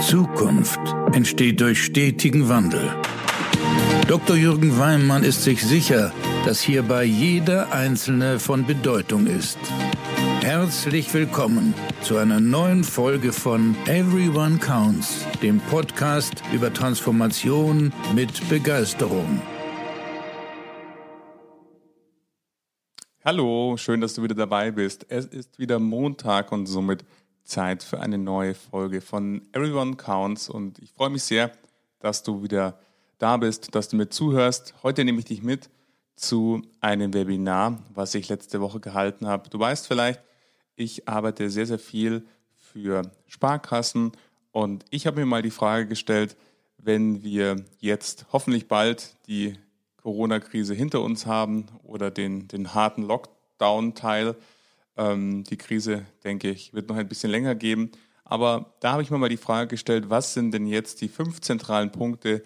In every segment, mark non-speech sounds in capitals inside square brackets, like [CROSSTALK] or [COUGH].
Zukunft entsteht durch stetigen Wandel. Dr. Jürgen Weimann ist sich sicher, dass hierbei jeder Einzelne von Bedeutung ist. Herzlich willkommen zu einer neuen Folge von Everyone Counts, dem Podcast über Transformation mit Begeisterung. Hallo, schön, dass du wieder dabei bist. Es ist wieder Montag und somit Zeit für eine neue Folge von Everyone Counts und ich freue mich sehr, dass du wieder da bist, dass du mir zuhörst. Heute nehme ich dich mit zu einem Webinar, was ich letzte Woche gehalten habe. Du weißt vielleicht, ich arbeite sehr, sehr viel für Sparkassen und ich habe mir mal die Frage gestellt, wenn wir jetzt hoffentlich bald die Corona-Krise hinter uns haben oder den, den harten Lockdown-Teil, ähm, die Krise, denke ich, wird noch ein bisschen länger geben. Aber da habe ich mir mal die Frage gestellt, was sind denn jetzt die fünf zentralen Punkte,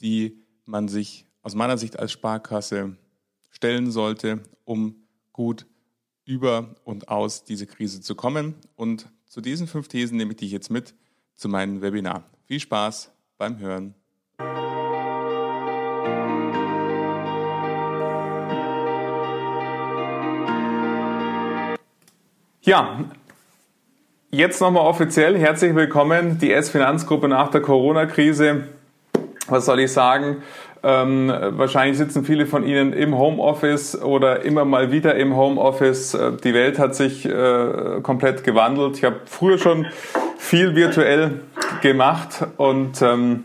die man sich aus meiner Sicht als Sparkasse stellen sollte, um gut über und aus diese Krise zu kommen. Und zu diesen fünf Thesen nehme ich dich jetzt mit zu meinem Webinar. Viel Spaß beim Hören. Ja, jetzt nochmal offiziell herzlich willkommen, die S-Finanzgruppe nach der Corona-Krise. Was soll ich sagen? Ähm, wahrscheinlich sitzen viele von Ihnen im Homeoffice oder immer mal wieder im Homeoffice. Äh, die Welt hat sich äh, komplett gewandelt. Ich habe früher schon viel virtuell gemacht und ähm,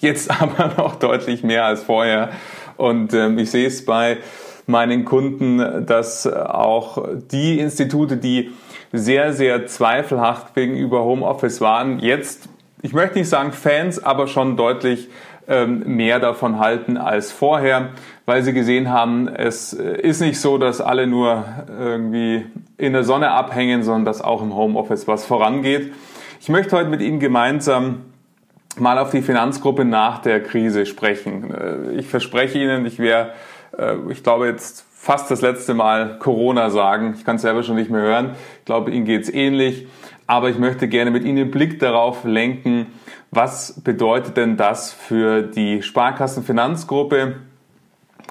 jetzt [LAUGHS] aber noch deutlich mehr als vorher. Und ähm, ich sehe es bei meinen Kunden, dass auch die Institute, die sehr, sehr zweifelhaft gegenüber Homeoffice waren, jetzt, ich möchte nicht sagen Fans, aber schon deutlich ähm, mehr davon halten als vorher, weil sie gesehen haben, es ist nicht so, dass alle nur irgendwie in der Sonne abhängen, sondern dass auch im Homeoffice was vorangeht. Ich möchte heute mit Ihnen gemeinsam mal auf die Finanzgruppe nach der Krise sprechen. Äh, ich verspreche Ihnen, ich werde ich glaube jetzt fast das letzte Mal Corona sagen. Ich kann es selber schon nicht mehr hören. Ich glaube, Ihnen geht es ähnlich. Aber ich möchte gerne mit Ihnen den Blick darauf lenken, was bedeutet denn das für die Sparkassenfinanzgruppe?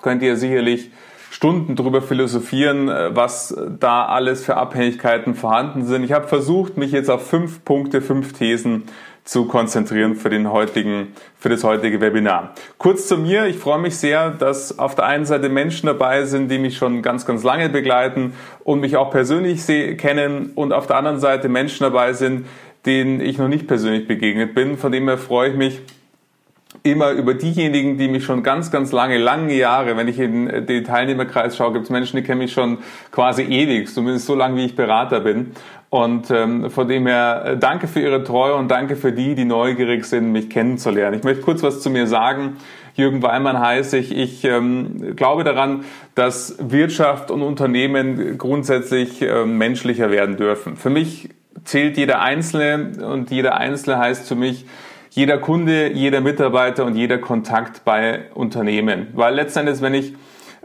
Könnt ihr sicherlich Stunden darüber philosophieren, äh, was da alles für Abhängigkeiten vorhanden sind. Ich habe versucht, mich jetzt auf fünf Punkte, fünf Thesen zu konzentrieren für den heutigen, für das heutige Webinar. Kurz zu mir. Ich freue mich sehr, dass auf der einen Seite Menschen dabei sind, die mich schon ganz, ganz lange begleiten und mich auch persönlich kennen und auf der anderen Seite Menschen dabei sind, denen ich noch nicht persönlich begegnet bin. Von dem her freue ich mich, immer über diejenigen, die mich schon ganz, ganz lange, lange Jahre, wenn ich in den Teilnehmerkreis schaue, gibt es Menschen, die kennen mich schon quasi ewig, zumindest so lange, wie ich Berater bin. Und ähm, von dem her äh, danke für Ihre Treue und danke für die, die neugierig sind, mich kennenzulernen. Ich möchte kurz was zu mir sagen. Jürgen Weimann heiße ich. Ich ähm, glaube daran, dass Wirtschaft und Unternehmen grundsätzlich äh, menschlicher werden dürfen. Für mich zählt jeder Einzelne und jeder Einzelne heißt für mich, jeder Kunde, jeder Mitarbeiter und jeder Kontakt bei Unternehmen. Weil letztendlich, wenn ich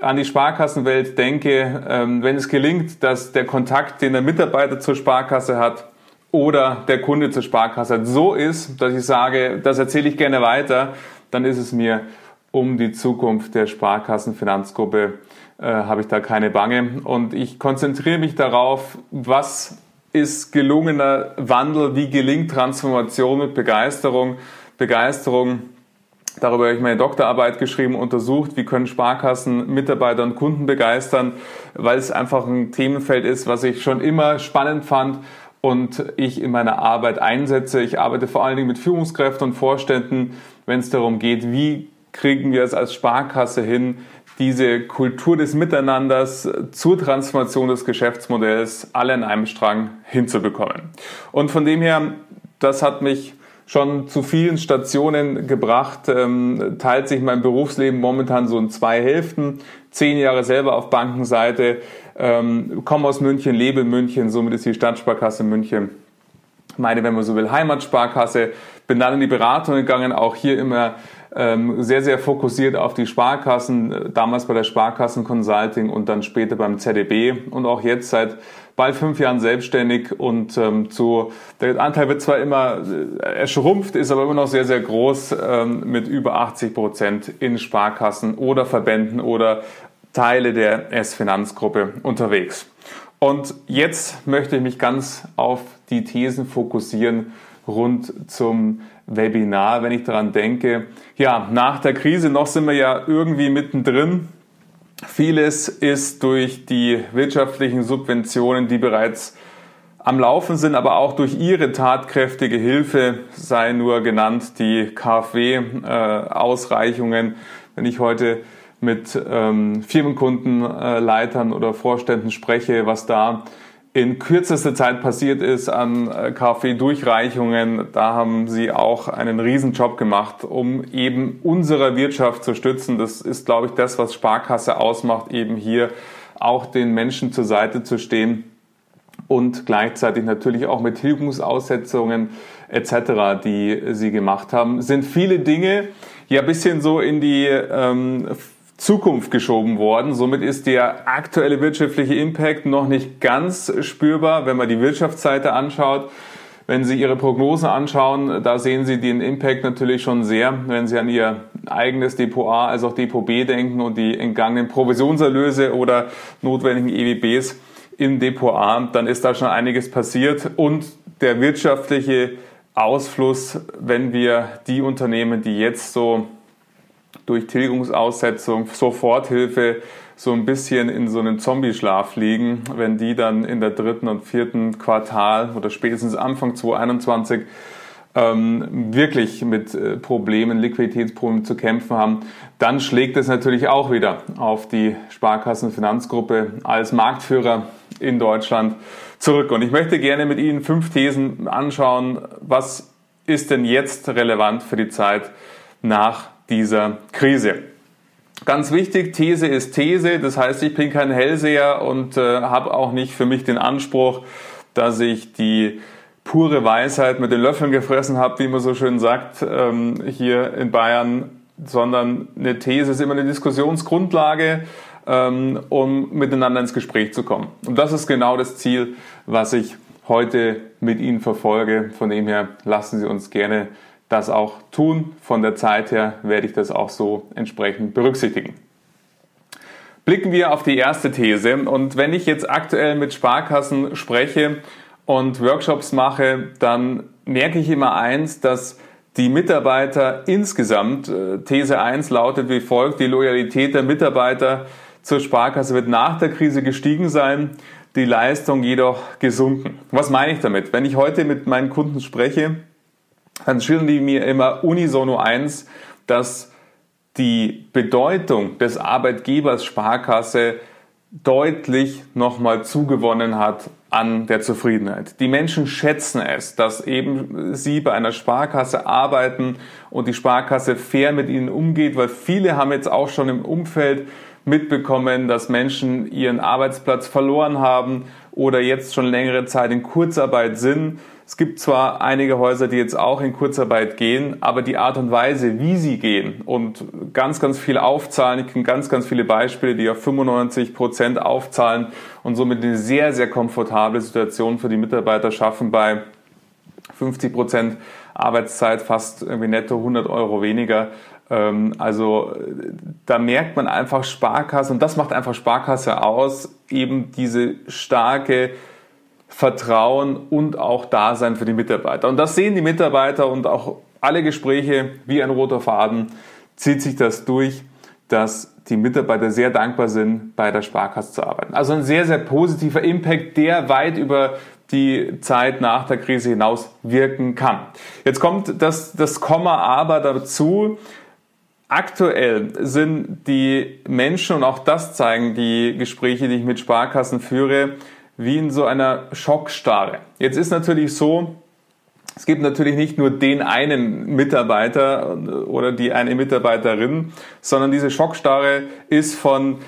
an die Sparkassenwelt denke, ähm, wenn es gelingt, dass der Kontakt, den der Mitarbeiter zur Sparkasse hat oder der Kunde zur Sparkasse hat, so ist, dass ich sage, das erzähle ich gerne weiter, dann ist es mir um die Zukunft der Sparkassenfinanzgruppe, äh, habe ich da keine Bange. Und ich konzentriere mich darauf, was ist gelungener Wandel, wie gelingt Transformation mit Begeisterung. Begeisterung, darüber habe ich meine Doktorarbeit geschrieben, untersucht, wie können Sparkassen Mitarbeiter und Kunden begeistern, weil es einfach ein Themenfeld ist, was ich schon immer spannend fand und ich in meiner Arbeit einsetze. Ich arbeite vor allen Dingen mit Führungskräften und Vorständen, wenn es darum geht, wie kriegen wir es als Sparkasse hin, diese Kultur des Miteinanders zur Transformation des Geschäftsmodells alle in einem Strang hinzubekommen. Und von dem her, das hat mich schon zu vielen Stationen gebracht, ähm, teilt sich mein Berufsleben momentan so in zwei Hälften. Zehn Jahre selber auf Bankenseite, ähm, komme aus München, lebe in München, somit ist die Stadtsparkasse München meine, wenn man so will, Heimatsparkasse. Bin dann in die Beratung gegangen, auch hier immer ähm, sehr, sehr fokussiert auf die Sparkassen, damals bei der Sparkassen Consulting und dann später beim ZDB und auch jetzt seit bald fünf Jahren selbstständig und ähm, zu, der Anteil wird zwar immer äh, schrumpft, ist aber immer noch sehr, sehr groß ähm, mit über 80 Prozent in Sparkassen oder Verbänden oder Teile der S-Finanzgruppe unterwegs. Und jetzt möchte ich mich ganz auf die Thesen fokussieren rund zum Webinar, wenn ich daran denke, ja, nach der Krise noch sind wir ja irgendwie mittendrin. Vieles ist durch die wirtschaftlichen Subventionen, die bereits am Laufen sind, aber auch durch ihre tatkräftige Hilfe, sei nur genannt die KfW-Ausreichungen. Äh, wenn ich heute mit ähm, Firmenkundenleitern oder Vorständen spreche, was da in kürzester Zeit passiert ist an äh, KfW-Durchreichungen. Da haben sie auch einen Riesenjob gemacht, um eben unsere Wirtschaft zu stützen. Das ist, glaube ich, das, was Sparkasse ausmacht, eben hier auch den Menschen zur Seite zu stehen und gleichzeitig natürlich auch mit Hilfungsaussetzungen etc., die sie gemacht haben, sind viele Dinge ja bisschen so in die ähm, Zukunft geschoben worden. Somit ist der aktuelle wirtschaftliche Impact noch nicht ganz spürbar, wenn man die Wirtschaftsseite anschaut. Wenn Sie Ihre Prognosen anschauen, da sehen Sie den Impact natürlich schon sehr, wenn Sie an Ihr eigenes Depot A als auch Depot B denken und die entgangenen Provisionserlöse oder notwendigen EWBs im Depot A, dann ist da schon einiges passiert und der wirtschaftliche Ausfluss, wenn wir die Unternehmen, die jetzt so durch Tilgungsaussetzung, Soforthilfe so ein bisschen in so einen Zombie-Schlaf liegen, wenn die dann in der dritten und vierten Quartal oder spätestens Anfang 2021 ähm, wirklich mit äh, Problemen, Liquiditätsproblemen zu kämpfen haben, dann schlägt es natürlich auch wieder auf die Sparkassenfinanzgruppe als Marktführer in Deutschland zurück. Und ich möchte gerne mit Ihnen fünf Thesen anschauen, was ist denn jetzt relevant für die Zeit nach dieser Krise. Ganz wichtig, These ist These, das heißt, ich bin kein Hellseher und äh, habe auch nicht für mich den Anspruch, dass ich die pure Weisheit mit den Löffeln gefressen habe, wie man so schön sagt, ähm, hier in Bayern, sondern eine These ist immer eine Diskussionsgrundlage, ähm, um miteinander ins Gespräch zu kommen. Und das ist genau das Ziel, was ich heute mit Ihnen verfolge. Von dem her lassen Sie uns gerne das auch tun. Von der Zeit her werde ich das auch so entsprechend berücksichtigen. Blicken wir auf die erste These. Und wenn ich jetzt aktuell mit Sparkassen spreche und Workshops mache, dann merke ich immer eins, dass die Mitarbeiter insgesamt, äh, These 1 lautet wie folgt, die Loyalität der Mitarbeiter zur Sparkasse wird nach der Krise gestiegen sein, die Leistung jedoch gesunken. Was meine ich damit? Wenn ich heute mit meinen Kunden spreche, dann schildern die mir immer unisono eins, dass die Bedeutung des Arbeitgebers Sparkasse deutlich nochmal zugewonnen hat an der Zufriedenheit. Die Menschen schätzen es, dass eben sie bei einer Sparkasse arbeiten und die Sparkasse fair mit ihnen umgeht, weil viele haben jetzt auch schon im Umfeld mitbekommen, dass Menschen ihren Arbeitsplatz verloren haben oder jetzt schon längere Zeit in Kurzarbeit sind. Es gibt zwar einige Häuser, die jetzt auch in Kurzarbeit gehen, aber die Art und Weise, wie sie gehen und ganz, ganz viel aufzahlen, ich kenne ganz, ganz viele Beispiele, die auf 95 Prozent aufzahlen und somit eine sehr, sehr komfortable Situation für die Mitarbeiter schaffen bei 50 Prozent Arbeitszeit, fast irgendwie netto 100 Euro weniger. Ähm, also da merkt man einfach Sparkasse und das macht einfach Sparkasse aus, eben diese starke Vertrauen und auch Dasein für die Mitarbeiter. Und das sehen die Mitarbeiter und auch alle Gespräche wie ein roter Faden zieht sich das durch, dass die Mitarbeiter sehr dankbar sind, bei der Sparkasse zu arbeiten. Also ein sehr, sehr positiver Impact, der weit über die Zeit nach der Krise hinaus wirken kann. Jetzt kommt das, das Komma aber dazu. Aktuell sind die Menschen, und auch das zeigen die Gespräche, die ich mit Sparkassen führe, wie in so einer Schockstarre. Jetzt ist natürlich so, es gibt natürlich nicht nur den einen Mitarbeiter oder die eine Mitarbeiterin, sondern diese Schockstarre ist von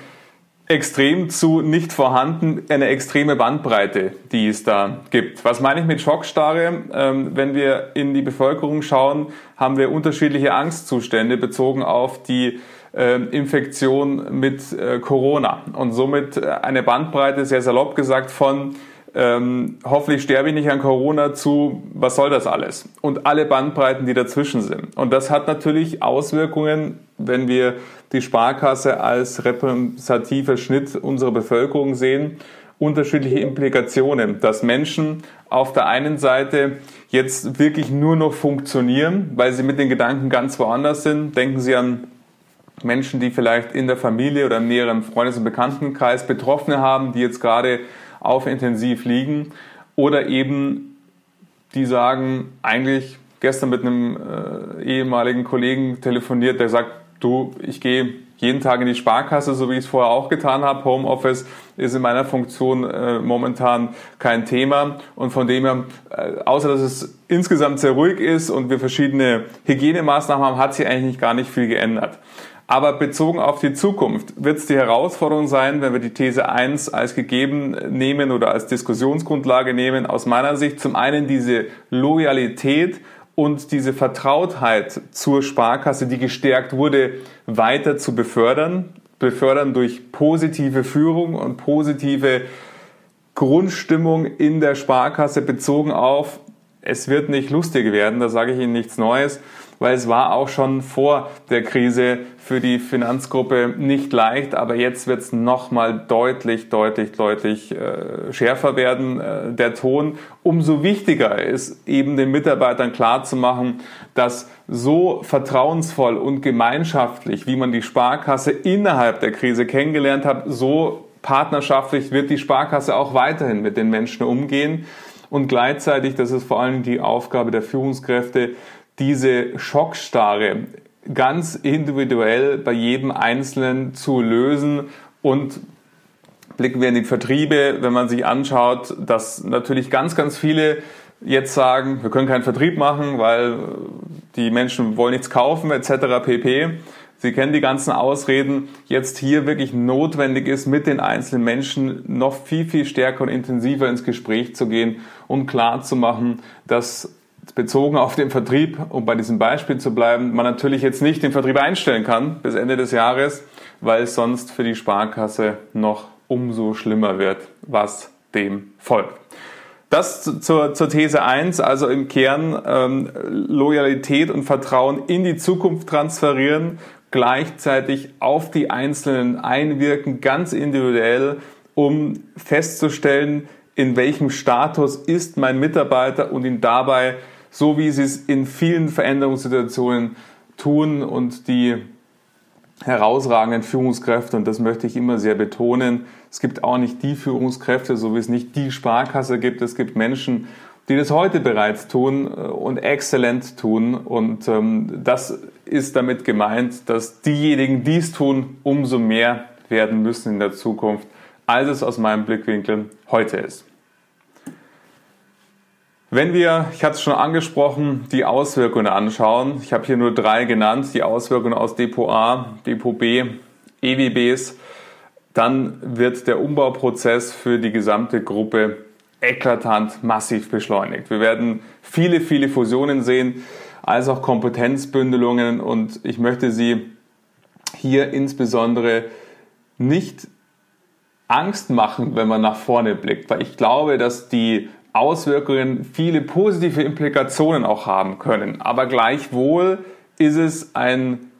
extrem zu nicht vorhanden, eine extreme Bandbreite, die es da gibt. Was meine ich mit Schockstarre? Ähm, wenn wir in die Bevölkerung schauen, haben wir unterschiedliche Angstzustände bezogen auf die Infektion mit äh, Corona und somit äh, eine Bandbreite, sehr salopp gesagt, von ähm, hoffentlich sterbe ich nicht an Corona zu, was soll das alles? Und alle Bandbreiten, die dazwischen sind. Und das hat natürlich Auswirkungen, wenn wir die Sparkasse als repräsentativer Schnitt unserer Bevölkerung sehen, unterschiedliche Implikationen, dass Menschen auf der einen Seite jetzt wirklich nur noch funktionieren, weil sie mit den Gedanken ganz woanders sind. Denken Sie an Menschen, die vielleicht in der Familie oder im näheren Freundes- und Bekanntenkreis Betroffene haben, die jetzt gerade auf intensiv liegen oder eben die sagen, eigentlich gestern mit einem äh, ehemaligen Kollegen telefoniert, der sagt, du, ich gehe jeden Tag in die Sparkasse, so wie ich es vorher auch getan habe. Homeoffice ist in meiner Funktion äh, momentan kein Thema und von dem her, äh, außer dass es insgesamt sehr ruhig ist und wir verschiedene Hygienemaßnahmen haben, hat sich eigentlich gar nicht viel geändert. Aber bezogen auf die Zukunft wird es die Herausforderung sein, wenn wir die These 1 als gegeben nehmen oder als Diskussionsgrundlage nehmen, aus meiner Sicht zum einen diese Loyalität und diese Vertrautheit zur Sparkasse, die gestärkt wurde, weiter zu befördern. Befördern durch positive Führung und positive Grundstimmung in der Sparkasse bezogen auf, es wird nicht lustig werden, da sage ich Ihnen nichts Neues weil es war auch schon vor der Krise für die Finanzgruppe nicht leicht, aber jetzt wird es nochmal deutlich, deutlich, deutlich äh, schärfer werden, äh, der Ton. Umso wichtiger ist eben den Mitarbeitern klarzumachen, dass so vertrauensvoll und gemeinschaftlich, wie man die Sparkasse innerhalb der Krise kennengelernt hat, so partnerschaftlich wird die Sparkasse auch weiterhin mit den Menschen umgehen. Und gleichzeitig, das ist vor allem die Aufgabe der Führungskräfte, diese Schockstarre ganz individuell bei jedem Einzelnen zu lösen und blicken wir in die Vertriebe, wenn man sich anschaut, dass natürlich ganz, ganz viele jetzt sagen, wir können keinen Vertrieb machen, weil die Menschen wollen nichts kaufen etc. pp. Sie kennen die ganzen Ausreden. Jetzt hier wirklich notwendig ist, mit den einzelnen Menschen noch viel, viel stärker und intensiver ins Gespräch zu gehen, um klar zu machen, dass bezogen auf den Vertrieb, um bei diesem Beispiel zu bleiben, man natürlich jetzt nicht den Vertrieb einstellen kann bis Ende des Jahres, weil es sonst für die Sparkasse noch umso schlimmer wird, was dem folgt. Das zur, zur These 1, also im Kern ähm, Loyalität und Vertrauen in die Zukunft transferieren, gleichzeitig auf die Einzelnen einwirken, ganz individuell, um festzustellen, in welchem Status ist mein Mitarbeiter und ihn dabei so wie sie es in vielen Veränderungssituationen tun und die herausragenden Führungskräfte, und das möchte ich immer sehr betonen, es gibt auch nicht die Führungskräfte, so wie es nicht die Sparkasse gibt, es gibt Menschen, die das heute bereits tun äh, und exzellent tun. Und ähm, das ist damit gemeint, dass diejenigen, die es tun, umso mehr werden müssen in der Zukunft, als es aus meinem Blickwinkel heute ist. Wenn wir, ich hatte es schon angesprochen, die Auswirkungen anschauen, ich habe hier nur drei genannt, die Auswirkungen aus Depot A, Depot B, EWBs, dann wird der Umbauprozess für die gesamte Gruppe eklatant massiv beschleunigt. Wir werden viele, viele Fusionen sehen, als auch Kompetenzbündelungen und ich möchte Sie hier insbesondere nicht Angst machen, wenn man nach vorne blickt, weil ich glaube, dass die Auswirkungen viele positive Implikationen auch haben können. Aber gleichwohl ist es ein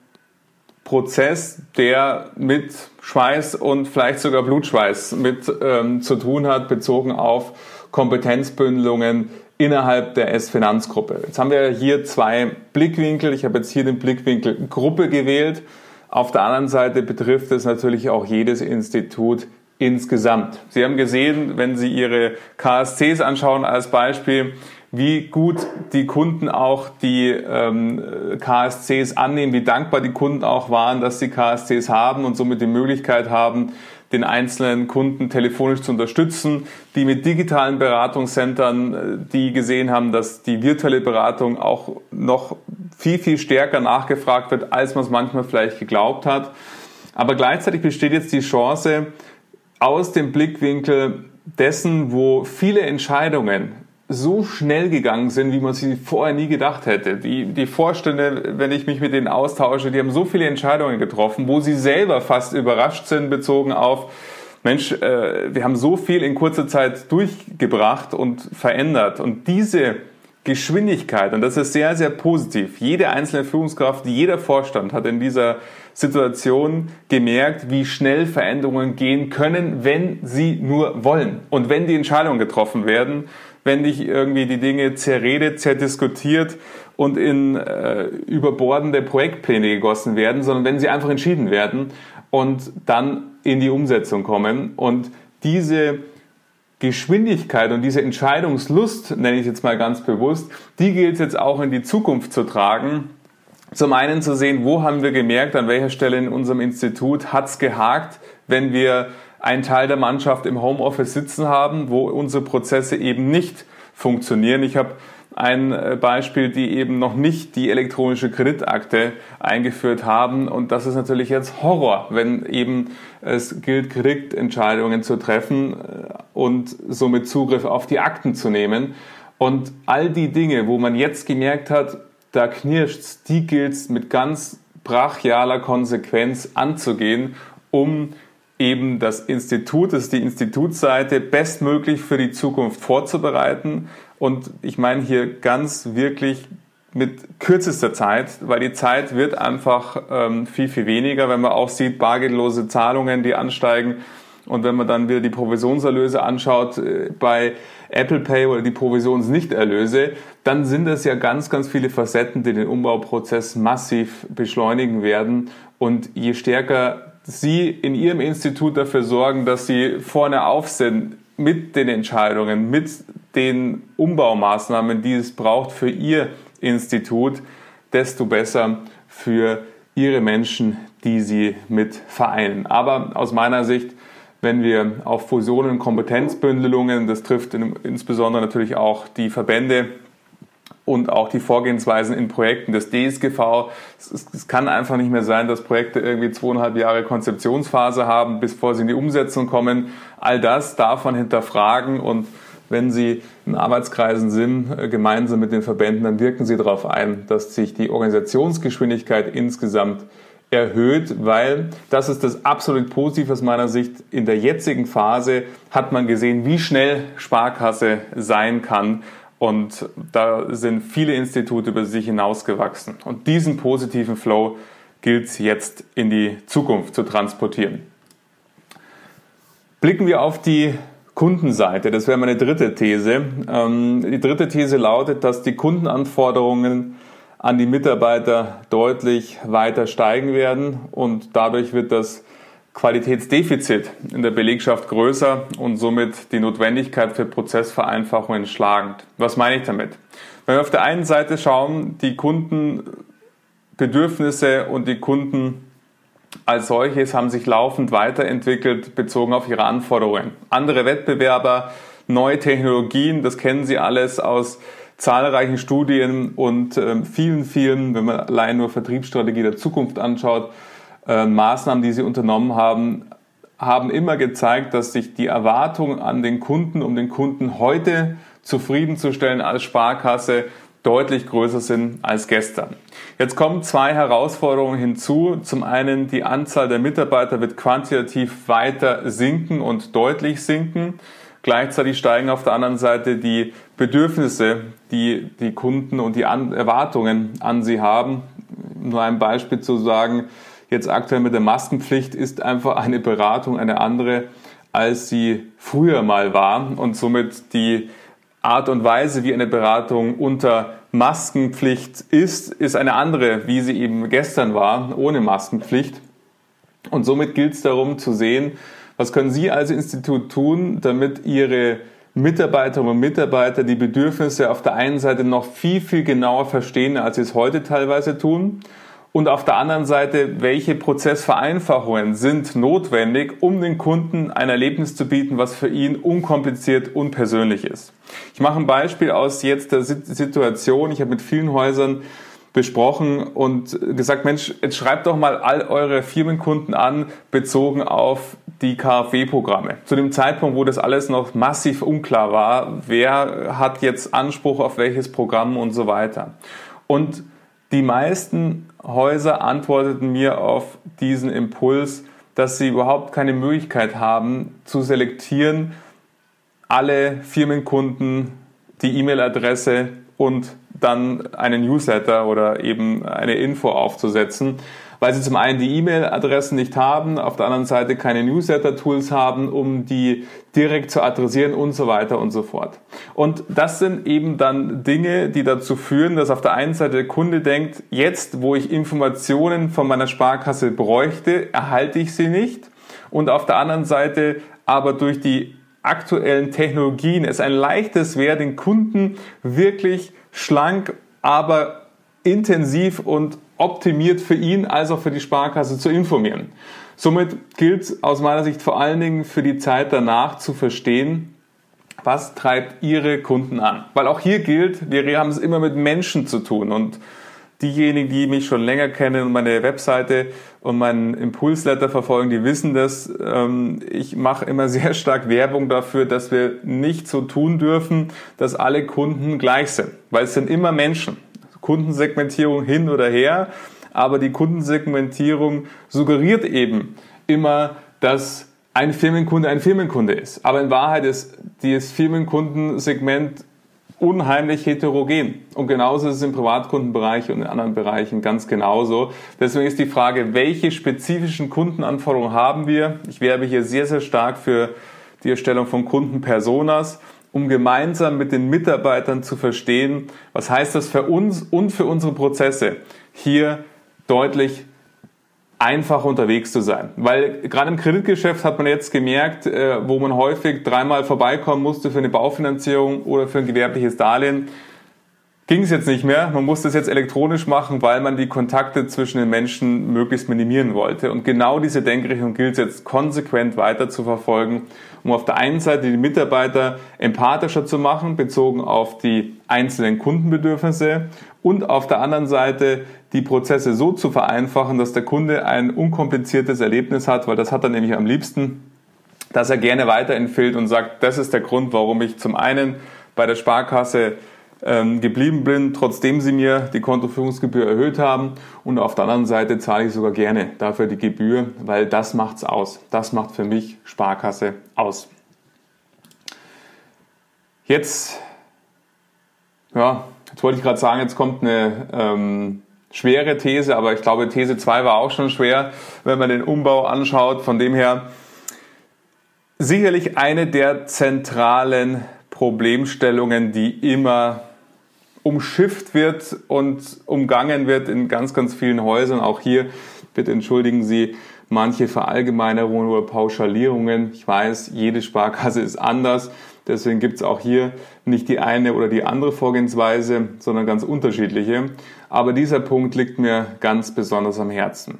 Prozess, der mit Schweiß und vielleicht sogar Blutschweiß mit ähm, zu tun hat, bezogen auf Kompetenzbündelungen innerhalb der S-Finanzgruppe. Jetzt haben wir hier zwei Blickwinkel. Ich habe jetzt hier den Blickwinkel Gruppe gewählt. Auf der anderen Seite betrifft es natürlich auch jedes Institut insgesamt. Sie haben gesehen, wenn Sie Ihre KSCs anschauen als Beispiel, wie gut die Kunden auch die ähm, KSCs annehmen, wie dankbar die Kunden auch waren, dass sie KSCs haben und somit die Möglichkeit haben, den einzelnen Kunden telefonisch zu unterstützen, die mit digitalen Beratungszentren, äh, die gesehen haben, dass die virtuelle Beratung auch noch viel, viel stärker nachgefragt wird, als man es manchmal vielleicht geglaubt hat. Aber gleichzeitig besteht jetzt die Chance, aus dem Blickwinkel dessen, wo viele Entscheidungen so schnell gegangen sind, wie man sie vorher nie gedacht hätte. Die, die Vorstände, wenn ich mich mit denen austausche, die haben so viele Entscheidungen getroffen, wo sie selber fast überrascht sind, bezogen auf, Mensch, äh, wir haben so viel in kurzer Zeit durchgebracht und verändert. Und diese Geschwindigkeit, und das ist sehr, sehr positiv. Jede einzelne Führungskraft, jeder Vorstand hat in dieser Situation gemerkt, wie schnell Veränderungen gehen können, wenn sie nur wollen. Und wenn die Entscheidungen getroffen werden, wenn nicht irgendwie die Dinge zerredet, zerdiskutiert und in äh, überbordende Projektpläne gegossen werden, sondern wenn sie einfach entschieden werden und dann in die Umsetzung kommen. Und diese Geschwindigkeit und diese Entscheidungslust, nenne ich jetzt mal ganz bewusst, die gilt es jetzt auch in die Zukunft zu tragen. Zum einen zu sehen, wo haben wir gemerkt, an welcher Stelle in unserem Institut hat es gehakt, wenn wir einen Teil der Mannschaft im Homeoffice sitzen haben, wo unsere Prozesse eben nicht funktionieren. Ich habe ein äh, Beispiel, die eben noch nicht die elektronische Kreditakte eingeführt haben. Und das ist natürlich jetzt Horror, wenn eben es gilt, Kreditentscheidungen zu treffen äh, und somit Zugriff auf die Akten zu nehmen. Und all die Dinge, wo man jetzt gemerkt hat, da knirscht's, die gilt mit ganz brachialer Konsequenz anzugehen, um eben das Institut, das ist die Institutsseite, bestmöglich für die Zukunft vorzubereiten. Und ich meine hier ganz wirklich mit kürzester Zeit, weil die Zeit wird einfach ähm, viel, viel weniger, wenn man auch sieht, bargeldlose Zahlungen, die ansteigen. Und wenn man dann wieder die Provisionserlöse anschaut äh, bei Apple Pay oder die Provisionsnichterlöse, dann sind das ja ganz, ganz viele Facetten, die den Umbauprozess massiv beschleunigen werden. Und je stärker Sie in Ihrem Institut dafür sorgen, dass Sie vorne auf sind mit den Entscheidungen, mit den Umbaumaßnahmen, die es braucht für Ihr Institut, desto besser für Ihre Menschen, die Sie mit vereinen. Aber aus meiner Sicht, wenn wir auf Fusionen, Kompetenzbündelungen, das trifft insbesondere natürlich auch die Verbände, und auch die Vorgehensweisen in Projekten des DSGV. Es, kann einfach nicht mehr sein, dass Projekte irgendwie zweieinhalb Jahre Konzeptionsphase haben, bevor sie in die Umsetzung kommen. All das man hinterfragen und wenn Sie in Arbeitskreisen sind, äh, gemeinsam mit den Verbänden, dann wirken Sie darauf ein, dass sich die Organisationsgeschwindigkeit insgesamt erhöht, weil das ist das absolut Positive aus meiner Sicht. In der jetzigen Phase hat man gesehen, wie schnell Sparkasse sein kann und da sind viele Institute über sich hinausgewachsen. Und diesen positiven Flow gilt es jetzt in die Zukunft zu transportieren. Blicken wir auf die Kundenseite. Das wäre meine dritte These. Ähm, die dritte These lautet, dass die Kundenanforderungen an die Mitarbeiter deutlich weiter steigen werden und dadurch wird das Qualitätsdefizit in der Belegschaft größer und somit die Notwendigkeit für Prozessvereinfachungen schlagend. Was meine ich damit? Wenn wir auf der einen Seite schauen, die Kundenbedürfnisse und die Kunden als solches haben sich laufend weiterentwickelt bezogen auf ihre Anforderungen. Andere Wettbewerber, neue Technologien, das kennen Sie alles aus zahlreichen Studien und äh, vielen, vielen, wenn man allein nur Vertriebsstrategie der Zukunft anschaut, äh, Maßnahmen, die sie unternommen haben, haben immer gezeigt, dass sich die Erwartungen an den Kunden, um den Kunden heute zufriedenzustellen als Sparkasse, deutlich größer sind als gestern. Jetzt kommen zwei Herausforderungen hinzu. Zum einen, die Anzahl der Mitarbeiter wird quantitativ weiter sinken und deutlich sinken. Gleichzeitig steigen auf der anderen Seite die Bedürfnisse, die die Kunden und die Erwartungen an sie haben. Nur ein Beispiel zu sagen, jetzt aktuell mit der Maskenpflicht ist einfach eine Beratung eine andere, als sie früher mal war und somit die Art und Weise, wie eine Beratung unter Maskenpflicht ist, ist eine andere, wie sie eben gestern war, ohne Maskenpflicht. Und somit gilt es darum zu sehen, was können Sie als Institut tun, damit Ihre Mitarbeiterinnen und Mitarbeiter die Bedürfnisse auf der einen Seite noch viel, viel genauer verstehen, als sie es heute teilweise tun und auf der anderen Seite, welche Prozessvereinfachungen sind notwendig, um den Kunden ein Erlebnis zu bieten, was für ihn unkompliziert und persönlich ist. Ich mache ein Beispiel aus jetzt der Situation. Ich habe mit vielen Häusern besprochen und gesagt, Mensch, jetzt schreibt doch mal all eure Firmenkunden an, bezogen auf die KfW-Programme. Zu dem Zeitpunkt, wo das alles noch massiv unklar war, wer hat jetzt Anspruch auf welches Programm und so weiter. Und die meisten Häuser antworteten mir auf diesen Impuls, dass sie überhaupt keine Möglichkeit haben zu selektieren, alle Firmenkunden, die E-Mail-Adresse und dann einen Newsletter oder eben eine Info aufzusetzen, weil sie zum einen die E-Mail-Adressen nicht haben, auf der anderen Seite keine Newsletter-Tools haben, um die direkt zu adressieren und so weiter und so fort. Und das sind eben dann Dinge, die dazu führen, dass auf der einen Seite der Kunde denkt, jetzt, wo ich Informationen von meiner Sparkasse bräuchte, erhalte ich sie nicht. Und auf der anderen Seite aber durch die aktuellen Technologien es ein leichtes wäre, den Kunden wirklich schlank, aber intensiv und optimiert für ihn als auch für die Sparkasse zu informieren. Somit gilt es aus meiner Sicht vor allen Dingen für die Zeit danach zu verstehen, was treibt Ihre Kunden an. Weil auch hier gilt, wir haben es immer mit Menschen zu tun und diejenigen, die mich schon länger kennen und meine Webseite und meinen Impulsletter verfolgen, die wissen das. Ähm, ich mache immer [LAUGHS] sehr stark Werbung dafür, dass wir nicht so tun dürfen, dass alle Kunden gleich sind, weil es sind immer Menschen. Kundensegmentierung hin oder her, aber die Kundensegmentierung suggeriert eben immer, dass ein Firmenkunde ein Firmenkunde ist. Aber in Wahrheit ist dieses Firmenkundensegment unheimlich heterogen. Und genauso ist es im Privatkundenbereich und in anderen Bereichen ganz genauso. Deswegen ist die Frage, welche spezifischen Kundenanforderungen haben wir? Ich werbe hier sehr, sehr stark für die Erstellung von Kundenpersonas, um gemeinsam mit den Mitarbeitern zu verstehen, was heißt das für uns und für unsere Prozesse, hier deutlich einfach unterwegs zu sein. Weil gerade im Kreditgeschäft hat man jetzt gemerkt, äh, wo man häufig dreimal vorbeikommen musste für eine Baufinanzierung oder für ein gewerbliches Darlehen, ging es jetzt nicht mehr. Man musste es jetzt elektronisch machen, weil man die Kontakte zwischen den Menschen möglichst minimieren wollte. Und genau diese Denkrichtung gilt es jetzt konsequent weiter zu verfolgen, um auf der einen Seite die Mitarbeiter empathischer zu machen, bezogen auf die einzelnen Kundenbedürfnisse und auf der anderen Seite die Prozesse so zu vereinfachen, dass der Kunde ein unkompliziertes Erlebnis hat, weil das hat er nämlich am liebsten, dass er gerne weiterempfiehlt und sagt, das ist der Grund, warum ich zum einen bei der Sparkasse ähm, geblieben bin, trotzdem sie mir die Kontoführungsgebühr erhöht haben. Und auf der anderen Seite zahle ich sogar gerne dafür die Gebühr, weil das macht's aus. Das macht für mich Sparkasse aus. Jetzt, ja, jetzt wollte ich gerade sagen, jetzt kommt eine ähm, schwere These, aber ich glaube, These 2 war auch schon schwer, wenn man den Umbau anschaut. Von dem her sicherlich eine der zentralen Problemstellungen, die immer umschifft wird und umgangen wird in ganz, ganz vielen Häusern. Auch hier, bitte entschuldigen Sie manche Verallgemeinerungen oder Pauschalierungen. Ich weiß, jede Sparkasse ist anders. Deswegen gibt es auch hier nicht die eine oder die andere Vorgehensweise, sondern ganz unterschiedliche. Aber dieser Punkt liegt mir ganz besonders am Herzen.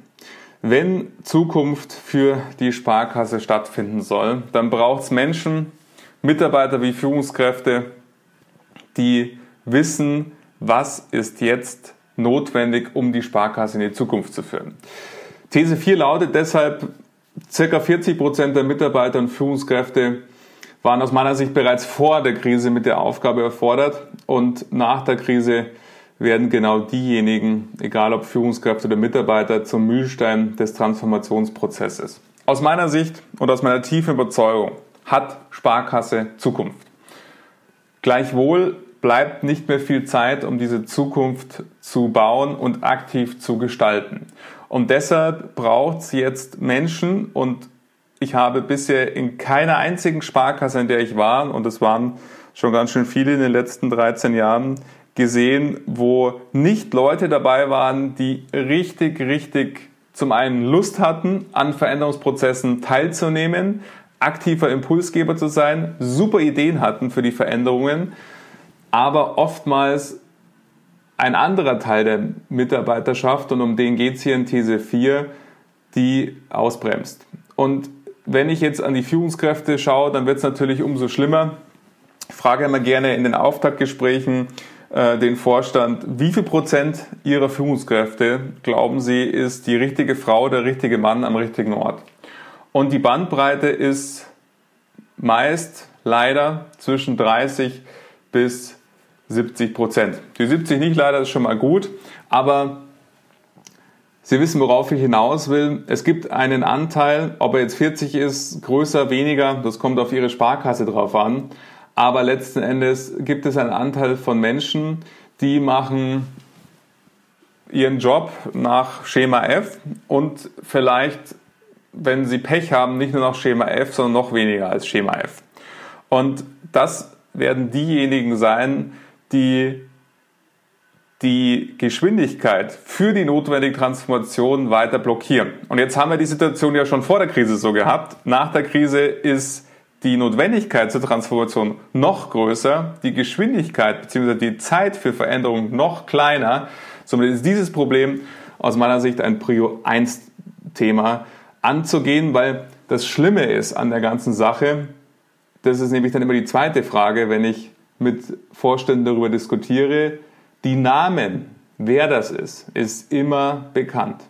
Wenn Zukunft für die Sparkasse stattfinden soll, dann braucht es Menschen, Mitarbeiter wie Führungskräfte, die wissen, was ist jetzt notwendig, um die Sparkasse in die Zukunft zu führen. These 4 lautet deshalb, circa 40 Prozent der Mitarbeiter und Führungskräfte waren aus meiner Sicht bereits vor der Krise mit der Aufgabe erfordert und nach der Krise werden genau diejenigen, egal ob Führungskräfte oder Mitarbeiter, zum Mühlstein des Transformationsprozesses. Aus meiner Sicht und aus meiner tiefen Überzeugung hat Sparkasse Zukunft. Gleichwohl bleibt nicht mehr viel Zeit, um diese Zukunft zu bauen und aktiv zu gestalten. Und deshalb braucht es jetzt Menschen und ich habe bisher in keiner einzigen Sparkasse, in der ich war, und es waren schon ganz schön viele in den letzten 13 Jahren, gesehen, wo nicht Leute dabei waren, die richtig, richtig zum einen Lust hatten, an Veränderungsprozessen teilzunehmen, aktiver Impulsgeber zu sein, super Ideen hatten für die Veränderungen, aber oftmals ein anderer Teil der Mitarbeiterschaft, und um den geht es hier in These 4, die ausbremst. Und wenn ich jetzt an die Führungskräfte schaue, dann wird es natürlich umso schlimmer. Ich frage immer gerne in den Auftaktgesprächen, äh, den Vorstand, wie viel Prozent Ihrer Führungskräfte glauben Sie ist die richtige Frau, der richtige Mann am richtigen Ort? Und die Bandbreite ist meist leider zwischen 30 bis 70 Prozent. Die 70 nicht leider ist schon mal gut, aber Sie wissen, worauf ich hinaus will. Es gibt einen Anteil, ob er jetzt 40 ist, größer, weniger, das kommt auf Ihre Sparkasse drauf an. Aber letzten Endes gibt es einen Anteil von Menschen, die machen ihren Job nach Schema F und vielleicht, wenn sie Pech haben, nicht nur nach Schema F, sondern noch weniger als Schema F. Und das werden diejenigen sein, die die Geschwindigkeit für die notwendige Transformation weiter blockieren. Und jetzt haben wir die Situation ja schon vor der Krise so gehabt. Nach der Krise ist die Notwendigkeit zur Transformation noch größer, die Geschwindigkeit bzw. die Zeit für Veränderung noch kleiner. Somit ist dieses Problem aus meiner Sicht ein Prio 1 Thema anzugehen, weil das Schlimme ist an der ganzen Sache, das ist nämlich dann immer die zweite Frage, wenn ich mit Vorständen darüber diskutiere, die Namen, wer das ist, ist immer bekannt.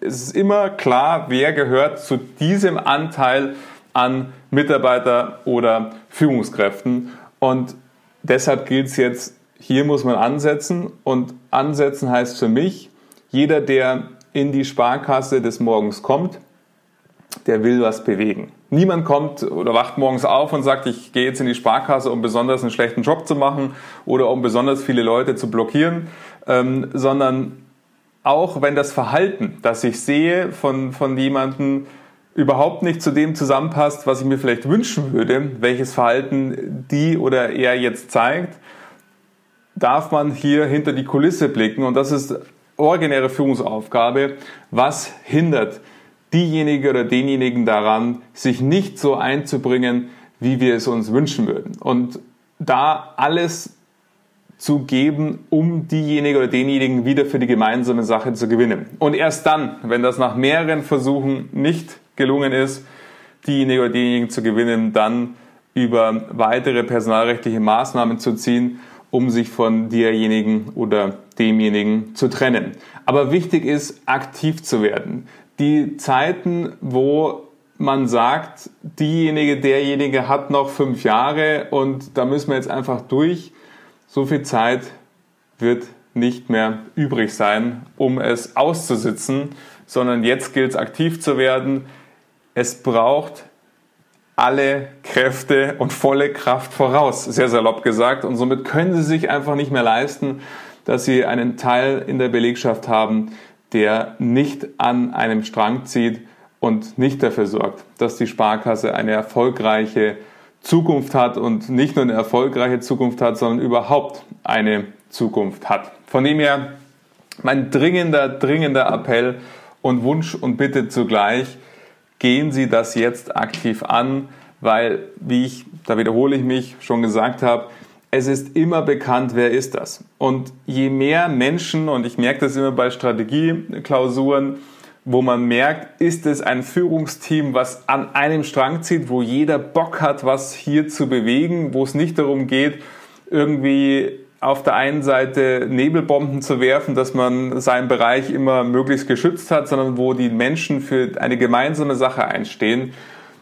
Es ist immer klar, wer gehört zu diesem Anteil an Mitarbeiter oder Führungskräften. Und deshalb gilt es jetzt, hier muss man ansetzen. Und ansetzen heißt für mich, jeder, der in die Sparkasse des Morgens kommt, der will was bewegen. Niemand kommt oder wacht morgens auf und sagt, ich gehe jetzt in die Sparkasse, um besonders einen schlechten Job zu machen oder um besonders viele Leute zu blockieren, ähm, sondern auch wenn das Verhalten, das ich sehe von, von jemandem, überhaupt nicht zu dem zusammenpasst, was ich mir vielleicht wünschen würde, welches Verhalten die oder er jetzt zeigt, darf man hier hinter die Kulisse blicken und das ist originäre Führungsaufgabe. Was hindert diejenige oder denjenigen daran, sich nicht so einzubringen, wie wir es uns wünschen würden. Und da alles zu geben, um diejenige oder denjenigen wieder für die gemeinsame Sache zu gewinnen. Und erst dann, wenn das nach mehreren Versuchen nicht gelungen ist, diejenige oder denjenigen zu gewinnen, dann über weitere personalrechtliche Maßnahmen zu ziehen, um sich von derjenigen oder demjenigen zu trennen. Aber wichtig ist, aktiv zu werden die Zeiten, wo man sagt, diejenige, derjenige hat noch fünf Jahre und da müssen wir jetzt einfach durch, so viel Zeit wird nicht mehr übrig sein, um es auszusitzen, sondern jetzt gilt es aktiv zu werden. Es braucht alle Kräfte und volle Kraft voraus, sehr salopp gesagt. Und somit können Sie sich einfach nicht mehr leisten, dass Sie einen Teil in der Belegschaft haben, der nicht an einem Strang zieht und nicht dafür sorgt, dass die Sparkasse eine erfolgreiche Zukunft hat und nicht nur eine erfolgreiche Zukunft hat, sondern überhaupt eine Zukunft hat. Von dem her mein dringender, dringender Appell und Wunsch und Bitte zugleich, gehen Sie das jetzt aktiv an, weil, wie ich, da wiederhole ich mich, schon gesagt habe, es ist immer bekannt, wer ist das. Und je mehr Menschen, und ich merke das immer bei Strategieklausuren, wo man merkt, ist es ein Führungsteam, was an einem Strang zieht, wo jeder Bock hat, was hier zu bewegen, wo es nicht darum geht, irgendwie auf der einen Seite Nebelbomben zu werfen, dass man seinen Bereich immer möglichst geschützt hat, sondern wo die Menschen für eine gemeinsame Sache einstehen.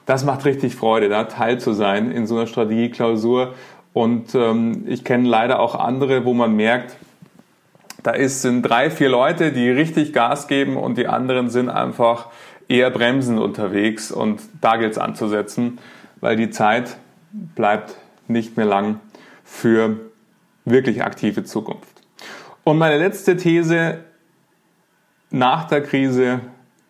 Das macht richtig Freude, da Teil zu sein in so einer Strategieklausur. Und ähm, ich kenne leider auch andere, wo man merkt, da ist, sind drei, vier Leute, die richtig Gas geben und die anderen sind einfach eher bremsend unterwegs und da gilt es anzusetzen, weil die Zeit bleibt nicht mehr lang für wirklich aktive Zukunft. Und meine letzte These nach der Krise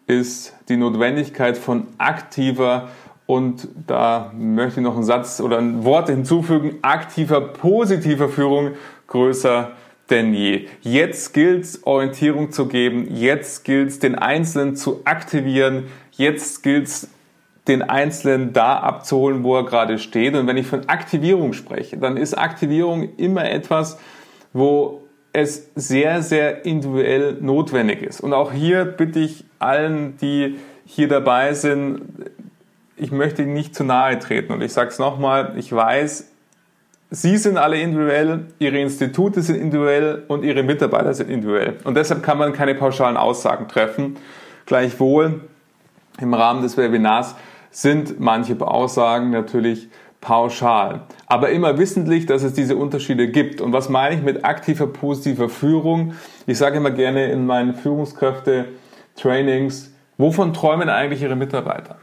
ist die Notwendigkeit von aktiver und da möchte ich noch einen Satz oder ein Wort hinzufügen. Aktiver, positiver Führung größer denn je. Jetzt gilt es, Orientierung zu geben. Jetzt gilt es, den Einzelnen zu aktivieren. Jetzt gilt es, den Einzelnen da abzuholen, wo er gerade steht. Und wenn ich von Aktivierung spreche, dann ist Aktivierung immer etwas, wo es sehr, sehr individuell notwendig ist. Und auch hier bitte ich allen, die hier dabei sind, ich möchte Ihnen nicht zu nahe treten. Und ich sage es nochmal, ich weiß, Sie sind alle individuell, Ihre Institute sind individuell und Ihre Mitarbeiter sind individuell. Und deshalb kann man keine pauschalen Aussagen treffen. Gleichwohl, im Rahmen des Webinars sind manche Aussagen natürlich pauschal. Aber immer wissentlich, dass es diese Unterschiede gibt. Und was meine ich mit aktiver, positiver Führung? Ich sage immer gerne in meinen Führungskräfte-Trainings, wovon träumen eigentlich Ihre Mitarbeiter?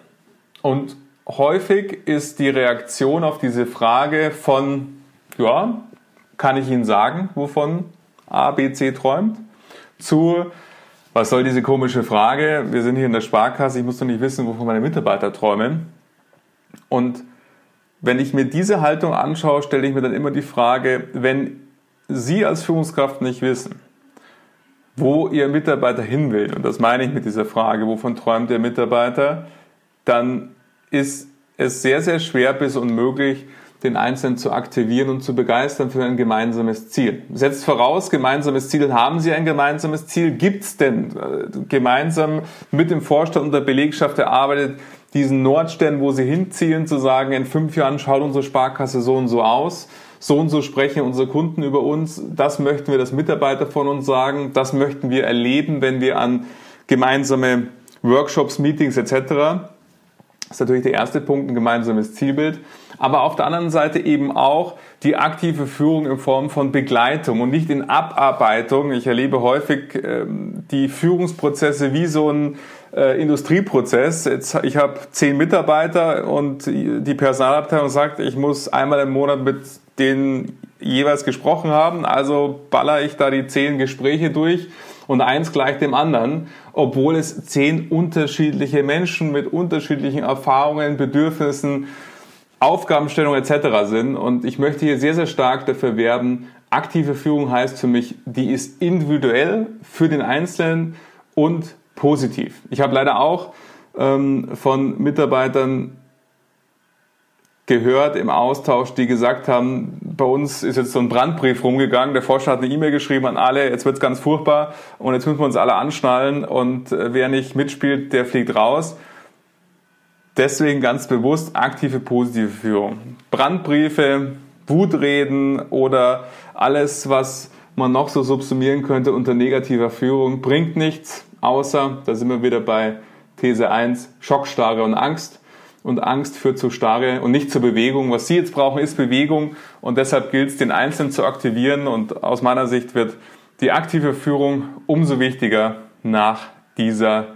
Und häufig ist die Reaktion auf diese Frage von, ja, kann ich Ihnen sagen, wovon A, B, C träumt, zu, was soll diese komische Frage? Wir sind hier in der Sparkasse, ich muss doch nicht wissen, wovon meine Mitarbeiter träumen. Und wenn ich mir diese Haltung anschaue, stelle ich mir dann immer die Frage, wenn Sie als Führungskraft nicht wissen, wo Ihr Mitarbeiter hin will, und das meine ich mit dieser Frage, wovon träumt Ihr Mitarbeiter, dann ist es sehr, sehr schwer bis unmöglich, den Einzelnen zu aktivieren und zu begeistern für ein gemeinsames Ziel. Setzt voraus, gemeinsames Ziel, haben Sie ein gemeinsames Ziel? Gibt es denn äh, gemeinsam mit dem Vorstand und der Belegschaft erarbeitet diesen Nordstern, wo Sie hinzielen, zu sagen, in fünf Jahren schaut unsere Sparkasse so und so aus? so und so sprechen unsere Kunden über uns, das möchten wir, dass Mitarbeiter von uns sagen, das möchten wir erleben, wenn wir an gemeinsame Workshops, Meetings etc. Das ist natürlich der erste Punkt, ein gemeinsames Zielbild. Aber auf der anderen Seite eben auch die aktive Führung in Form von Begleitung und nicht in Abarbeitung. Ich erlebe häufig ähm, die Führungsprozesse wie so ein äh, Industrieprozess. Jetzt, ich habe zehn Mitarbeiter und die Personalabteilung sagt, ich muss einmal im Monat mit denen jeweils gesprochen haben. Also baller ich da die zehn Gespräche durch und eins gleich dem anderen, obwohl es zehn unterschiedliche Menschen mit unterschiedlichen Erfahrungen, Bedürfnissen, Aufgabenstellungen etc. sind. Und ich möchte hier sehr, sehr stark dafür werben, aktive Führung heißt für mich, die ist individuell für den Einzelnen und positiv. Ich habe leider auch ähm, von Mitarbeitern gehört im Austausch, die gesagt haben, bei uns ist jetzt so ein Brandbrief rumgegangen, der Forscher hat eine E-Mail geschrieben an alle, jetzt wird's ganz furchtbar und jetzt müssen wir uns alle anschnallen und äh, wer nicht mitspielt, der fliegt raus. Deswegen ganz bewusst aktive positive Führung. Brandbriefe, Wutreden oder alles, was man noch so subsumieren könnte unter negativer Führung, bringt nichts, außer, da sind wir wieder bei These 1, Schockstarre und Angst und Angst führt zu Starre und nicht zur Bewegung. Was Sie jetzt brauchen, ist Bewegung und deshalb gilt es, den Einzelnen zu aktivieren und aus meiner Sicht wird die aktive Führung umso wichtiger nach dieser,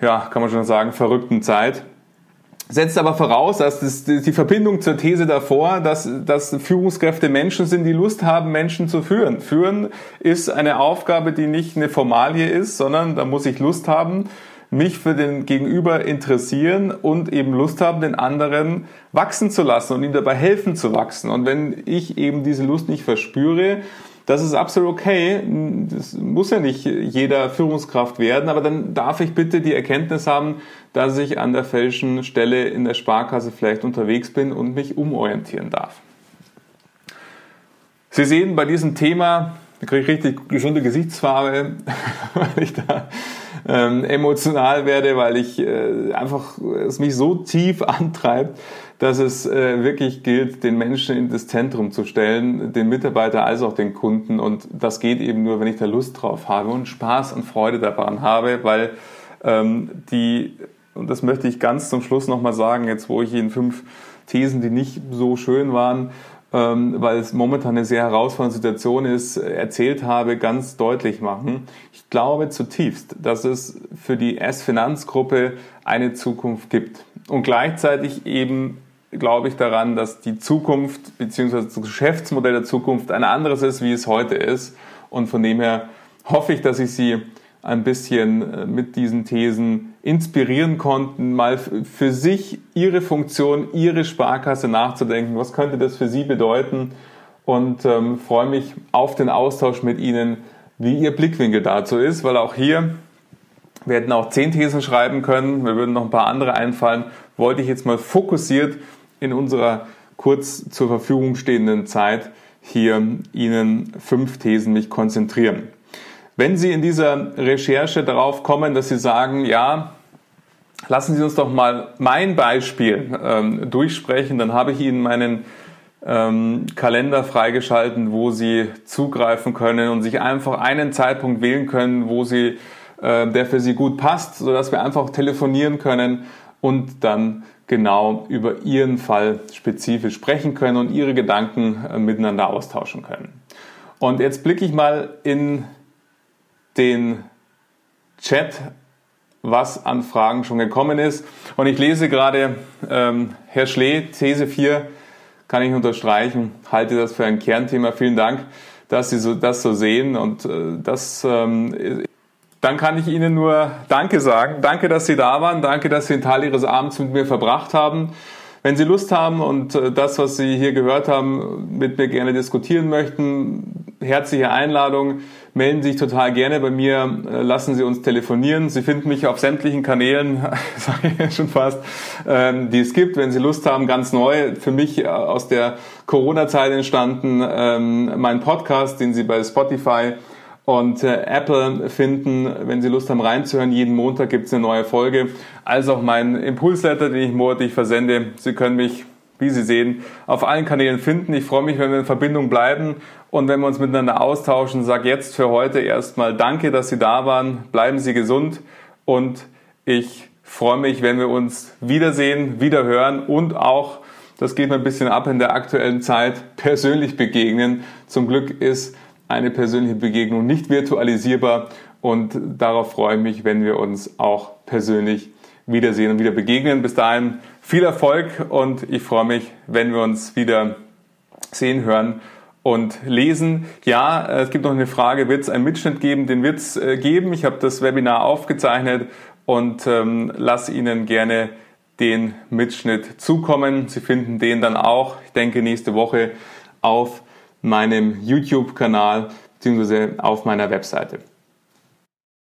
ja, kann man schon sagen, verrückten Zeit. Setzt aber voraus, dass das, die Verbindung zur These davor, dass, dass Führungskräfte Menschen sind, die Lust haben, Menschen zu führen. Führen ist eine Aufgabe, die nicht eine Formalie ist, sondern da muss ich Lust haben, mich für den Gegenüber interessieren und eben Lust haben, den anderen wachsen zu lassen und ihm dabei helfen zu wachsen. Und wenn ich eben diese Lust nicht verspüre, das ist absolut okay. Das muss ja nicht jeder Führungskraft werden, aber dann darf ich bitte die Erkenntnis haben, dass ich an der falschen Stelle in der Sparkasse vielleicht unterwegs bin und mich umorientieren darf. Sie sehen bei diesem Thema, da kriege ich richtig gesunde Gesichtsfarbe, [LAUGHS] weil ich da ähm, emotional werde, weil ich äh, einfach es mich so tief [LAUGHS] antreibt, dass es äh, wirklich gilt, den Menschen in das Zentrum zu stellen, den Mitarbeiter als auch den Kunden. Und das geht eben nur, wenn ich da Lust drauf habe und Spaß und Freude daran habe, weil ähm, die, und das möchte ich ganz zum Schluss nochmal sagen, jetzt wo ich Ihnen fünf Thesen, die nicht so schön waren, ähm, weil es momentan eine sehr herausfordernde Situation ist, erzählt habe, ganz deutlich machen. Ich glaube zutiefst, dass es für die S-Finanzgruppe eine Zukunft gibt. Und gleichzeitig eben glaube ich daran, dass die Zukunft bzw. das Geschäftsmodell der Zukunft ein anderes ist, wie es heute ist. Und von dem her hoffe ich, dass ich Sie ein bisschen äh, mit diesen Thesen inspirieren konnten, mal für sich ihre Funktion, ihre Sparkasse nachzudenken. Was könnte das für Sie bedeuten? Und ähm, freue mich auf den Austausch mit Ihnen, wie Ihr Blickwinkel dazu ist, weil auch hier wir hätten auch zehn Thesen schreiben können, wir würden noch ein paar andere einfallen. Wollte ich jetzt mal fokussiert in unserer kurz zur Verfügung stehenden Zeit hier Ihnen fünf Thesen mich konzentrieren. Wenn Sie in dieser Recherche darauf kommen, dass Sie sagen, ja, lassen Sie uns doch mal mein Beispiel ähm, durchsprechen, dann habe ich Ihnen meinen ähm, Kalender freigeschalten, wo Sie zugreifen können und sich einfach einen Zeitpunkt wählen können, wo Sie, äh, der für Sie gut passt, sodass wir einfach telefonieren können und dann genau über Ihren Fall spezifisch sprechen können und Ihre Gedanken äh, miteinander austauschen können. Und jetzt blicke ich mal in den Chat, was an Fragen schon gekommen ist. Und ich lese gerade ähm, Herr Schlee, These 4, kann ich unterstreichen, halte das für ein Kernthema. Vielen Dank, dass Sie so, das so sehen und äh, das ähm, dann kann ich Ihnen nur Danke sagen. Danke, dass Sie da waren. Danke, dass Sie einen Teil Ihres Abends mit mir verbracht haben. Wenn Sie Lust haben und äh, das, was Sie hier gehört haben, mit mir gerne diskutieren möchten, herzliche Einladung melden Sie sich total gerne bei mir, äh, lassen Sie uns telefonieren. Sie finden mich auf sämtlichen Kanälen, [LAUGHS] sage ich schon fast, ähm, die es gibt, wenn Sie Lust haben, ganz neu, für mich äh, aus der Corona-Zeit entstanden, ähm, mein Podcast, den Sie bei Spotify und äh, Apple finden, wenn Sie Lust haben reinzuhören. Jeden Montag gibt es eine neue Folge. Als auch mein Impulsletter, den ich monatlich versende. Sie können mich, wie Sie sehen, auf allen Kanälen finden. Ich freue mich, wenn wir in Verbindung bleiben und wenn wir uns miteinander austauschen, sage jetzt für heute erstmal Danke, dass Sie da waren. Bleiben Sie gesund und ich freue mich, wenn wir uns wiedersehen, wieder hören und auch, das geht mir ein bisschen ab in der aktuellen Zeit, [LAUGHS] persönlich begegnen. Zum Glück ist eine persönliche Begegnung nicht virtualisierbar und darauf freue ich mich, wenn wir uns auch persönlich wiedersehen und wieder begegnen. Bis dahin viel Erfolg und ich freue mich, wenn wir uns wieder sehen, hören und lesen. Ja, es gibt noch eine Frage, wird es einen Mitschnitt geben? Den wird es äh, geben. Ich habe das Webinar aufgezeichnet und ähm, lasse Ihnen gerne den Mitschnitt zukommen. Sie finden den dann auch, ich denke, nächste Woche auf meinem YouTube-Kanal bzw. auf meiner Webseite.